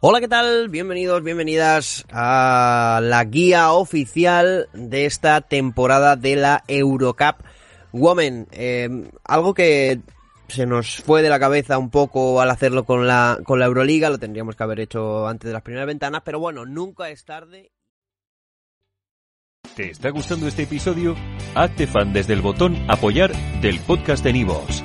Hola, ¿qué tal? Bienvenidos, bienvenidas a la guía oficial de esta temporada de la Eurocup Women. Eh, algo que se nos fue de la cabeza un poco al hacerlo con la, con la Euroliga, lo tendríamos que haber hecho antes de las primeras ventanas, pero bueno, nunca es tarde. ¿Te está gustando este episodio? Hazte fan desde el botón apoyar del podcast de Nivos.